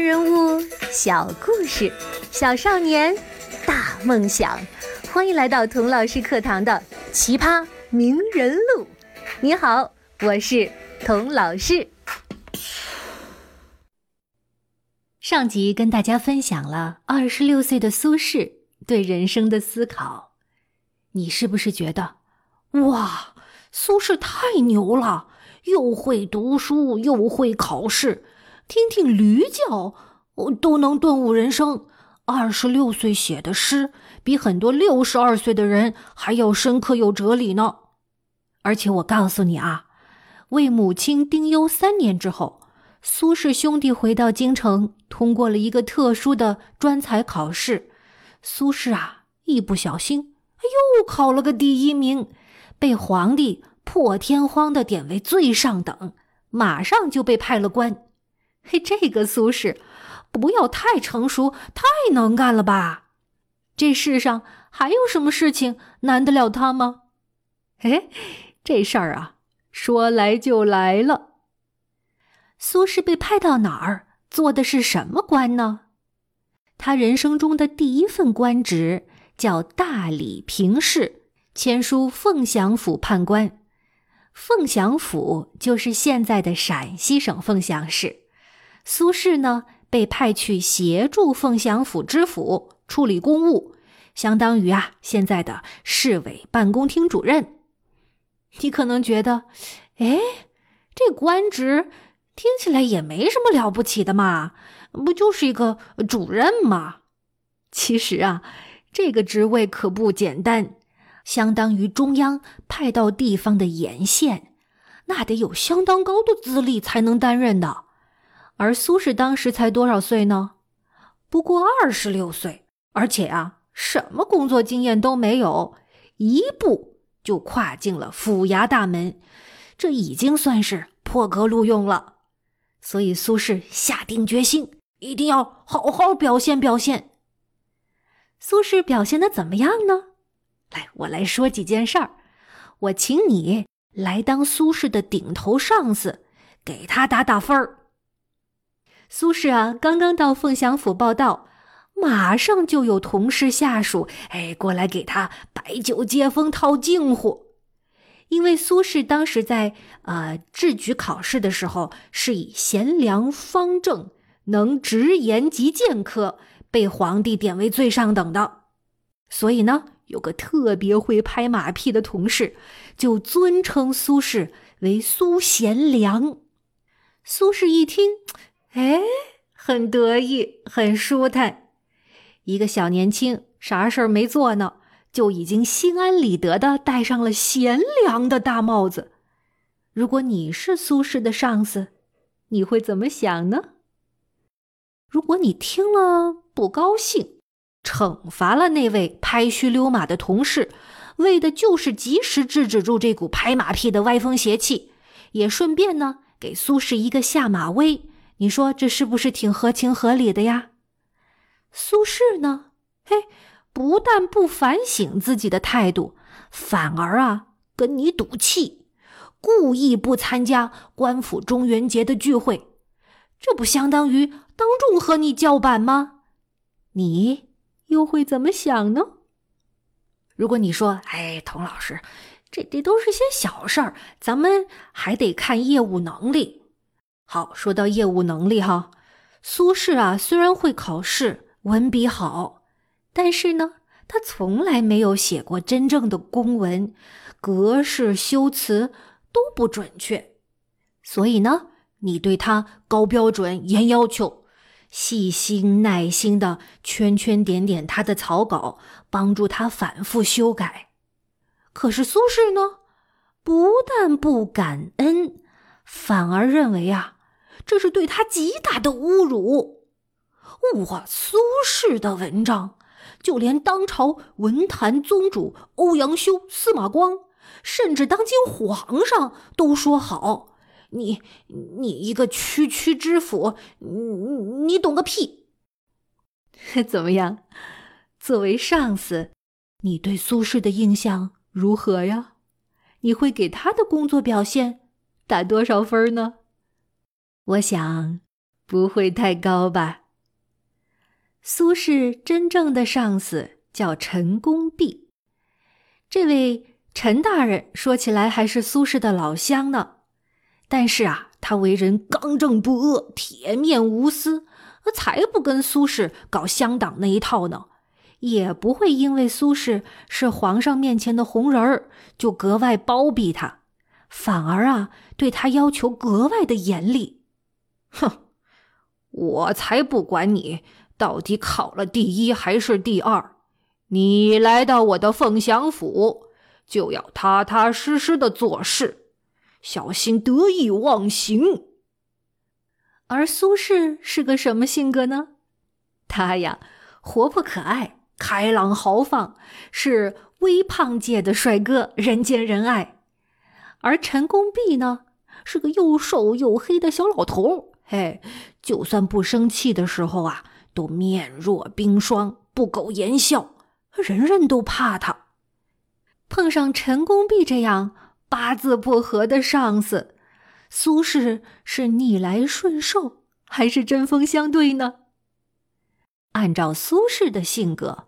人物，小故事，小少年，大梦想。欢迎来到童老师课堂的《奇葩名人录》。你好，我是童老师。上集跟大家分享了二十六岁的苏轼对人生的思考，你是不是觉得，哇，苏轼太牛了，又会读书，又会考试。听听驴叫，我都能顿悟人生。二十六岁写的诗，比很多六十二岁的人还要深刻有哲理呢。而且我告诉你啊，为母亲丁忧三年之后，苏轼兄弟回到京城，通过了一个特殊的专才考试。苏轼啊，一不小心，又考了个第一名，被皇帝破天荒的点为最上等，马上就被派了官。嘿，这个苏轼，不要太成熟，太能干了吧？这世上还有什么事情难得了他吗？哎，这事儿啊，说来就来了。苏轼被派到哪儿，做的是什么官呢？他人生中的第一份官职叫大理平事，签书凤翔府判官。凤翔府就是现在的陕西省凤翔市。苏轼呢，被派去协助凤翔府知府处理公务，相当于啊现在的市委办公厅主任。你可能觉得，哎，这官职听起来也没什么了不起的嘛，不就是一个主任吗？其实啊，这个职位可不简单，相当于中央派到地方的沿线，那得有相当高的资历才能担任的。而苏轼当时才多少岁呢？不过二十六岁，而且啊，什么工作经验都没有，一步就跨进了府衙大门，这已经算是破格录用了。所以苏轼下定决心，一定要好好表现表现。苏轼表现的怎么样呢？来，我来说几件事儿。我请你来当苏轼的顶头上司，给他打打分儿。苏轼啊，刚刚到凤翔府报道，马上就有同事下属哎过来给他摆酒接风、套近乎。因为苏轼当时在呃制举考试的时候，是以贤良方正、能直言及谏科被皇帝点为最上等的，所以呢，有个特别会拍马屁的同事，就尊称苏轼为苏贤良。苏轼一听。哎，很得意，很舒坦。一个小年轻，啥事儿没做呢，就已经心安理得的戴上了贤良的大帽子。如果你是苏轼的上司，你会怎么想呢？如果你听了不高兴，惩罚了那位拍虚溜马的同事，为的就是及时制止住这股拍马屁的歪风邪气，也顺便呢给苏轼一个下马威。你说这是不是挺合情合理的呀？苏轼呢？嘿，不但不反省自己的态度，反而啊跟你赌气，故意不参加官府中元节的聚会，这不相当于当众和你叫板吗？你又会怎么想呢？如果你说：“哎，童老师，这这都是些小事儿，咱们还得看业务能力。”好，说到业务能力哈，苏轼啊，虽然会考试，文笔好，但是呢，他从来没有写过真正的公文，格式修辞都不准确。所以呢，你对他高标准、严要求，细心耐心的圈圈点点他的草稿，帮助他反复修改。可是苏轼呢，不但不感恩，反而认为啊。这是对他极大的侮辱！我，苏轼的文章，就连当朝文坛宗主欧阳修、司马光，甚至当今皇上都说好。你你一个区区知府，你你懂个屁！怎么样？作为上司，你对苏轼的印象如何呀？你会给他的工作表现打多少分呢？我想，不会太高吧？苏轼真正的上司叫陈公弼，这位陈大人说起来还是苏轼的老乡呢。但是啊，他为人刚正不阿，铁面无私，才不跟苏轼搞乡党那一套呢。也不会因为苏轼是皇上面前的红人儿，就格外包庇他，反而啊，对他要求格外的严厉。哼，我才不管你到底考了第一还是第二，你来到我的凤翔府，就要踏踏实实的做事，小心得意忘形。而苏轼是个什么性格呢？他呀，活泼可爱。开朗豪放，是微胖界的帅哥，人见人爱。而陈公弼呢，是个又瘦又黑的小老头。嘿，就算不生气的时候啊，都面若冰霜，不苟言笑，人人都怕他。碰上陈公弼这样八字不合的上司，苏轼是逆来顺受，还是针锋相对呢？按照苏轼的性格。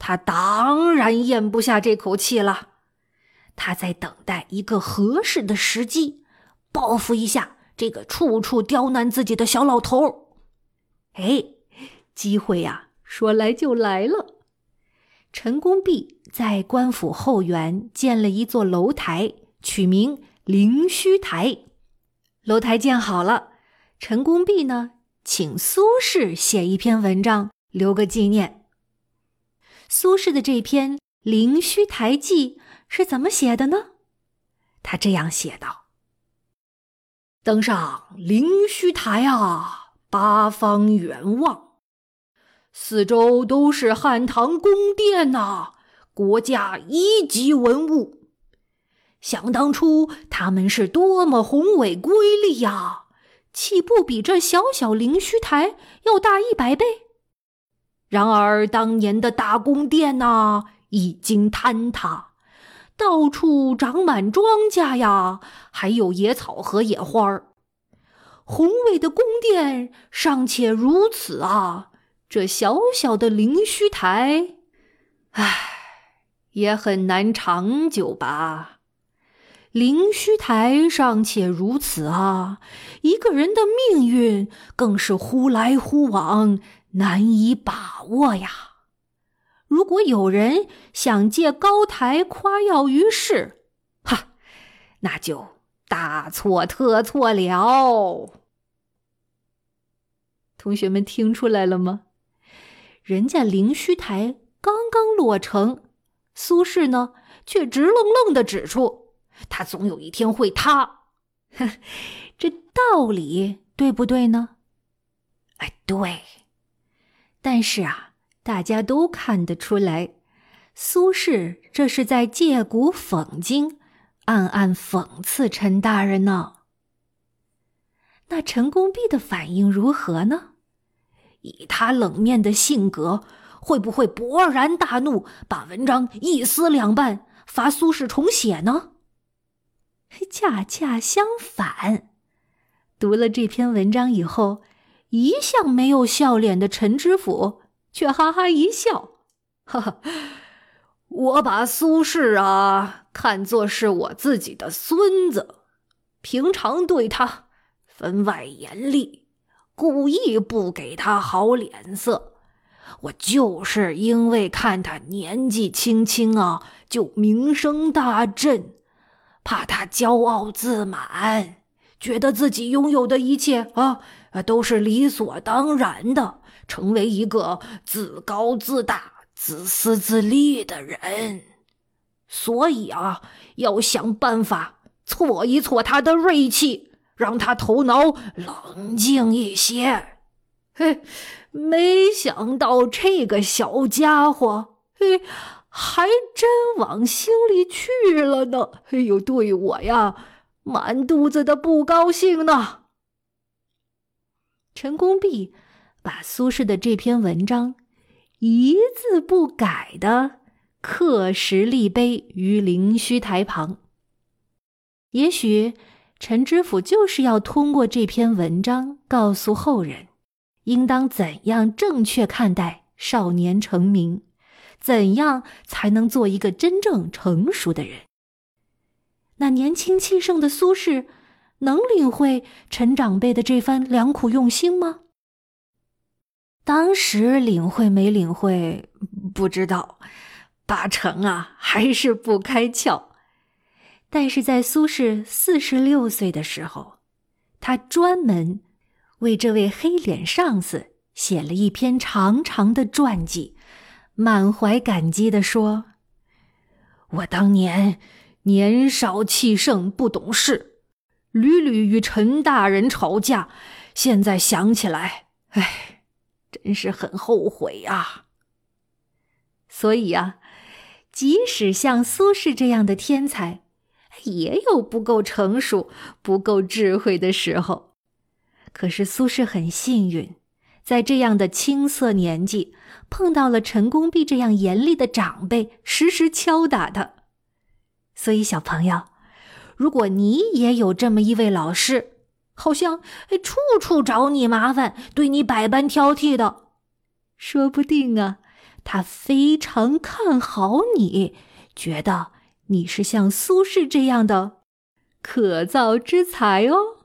他当然咽不下这口气了，他在等待一个合适的时机，报复一下这个处处刁难自己的小老头。哎，机会呀，说来就来了。陈公弼在官府后园建了一座楼台，取名灵虚台。楼台建好了，陈公弼呢，请苏轼写一篇文章，留个纪念。苏轼的这篇《灵虚台记》是怎么写的呢？他这样写道：“登上灵虚台啊，八方远望，四周都是汉唐宫殿呐，国家一级文物。想当初他们是多么宏伟瑰丽呀，岂不比这小小灵虚台要大一百倍？”然而，当年的大宫殿呐，已经坍塌，到处长满庄稼呀，还有野草和野花儿。宏伟的宫殿尚且如此啊，这小小的灵虚台，唉，也很难长久吧。灵虚台尚且如此啊，一个人的命运更是忽来忽往。难以把握呀！如果有人想借高台夸耀于世，哈，那就大错特错了。同学们听出来了吗？人家灵虚台刚刚落成，苏轼呢却直愣愣的指出，他总有一天会塌。这道理对不对呢？哎，对。但是啊，大家都看得出来，苏轼这是在借古讽今，暗暗讽刺陈大人呢。那陈公弼的反应如何呢？以他冷面的性格，会不会勃然大怒，把文章一撕两半，罚苏轼重写呢？恰恰相反，读了这篇文章以后。一向没有笑脸的陈知府却哈哈一笑，哈哈！我把苏轼啊看作是我自己的孙子，平常对他分外严厉，故意不给他好脸色。我就是因为看他年纪轻轻啊就名声大振，怕他骄傲自满，觉得自己拥有的一切啊。都是理所当然的，成为一个自高自大、自私自利的人。所以啊，要想办法挫一挫他的锐气，让他头脑冷静一些。嘿，没想到这个小家伙，嘿，还真往心里去了呢。哎呦，对我呀，满肚子的不高兴呢。陈公弼把苏轼的这篇文章一字不改的刻石立碑于灵虚台旁。也许陈知府就是要通过这篇文章告诉后人，应当怎样正确看待少年成名，怎样才能做一个真正成熟的人。那年轻气盛的苏轼，能领会陈长辈的这番良苦用心吗？当时领会没领会，不知道，八成啊还是不开窍。但是在苏轼四十六岁的时候，他专门为这位黑脸上司写了一篇长长的传记，满怀感激地说：“我当年年少气盛，不懂事，屡屡与陈大人吵架，现在想起来，哎，真是很后悔呀。所以呀，即使像苏轼这样的天才。”也有不够成熟、不够智慧的时候，可是苏轼很幸运，在这样的青涩年纪碰到了陈公弼这样严厉的长辈，时时敲打他。所以，小朋友，如果你也有这么一位老师，好像哎处处找你麻烦，对你百般挑剔的，说不定啊，他非常看好你，觉得。你是像苏轼这样的可造之才哦。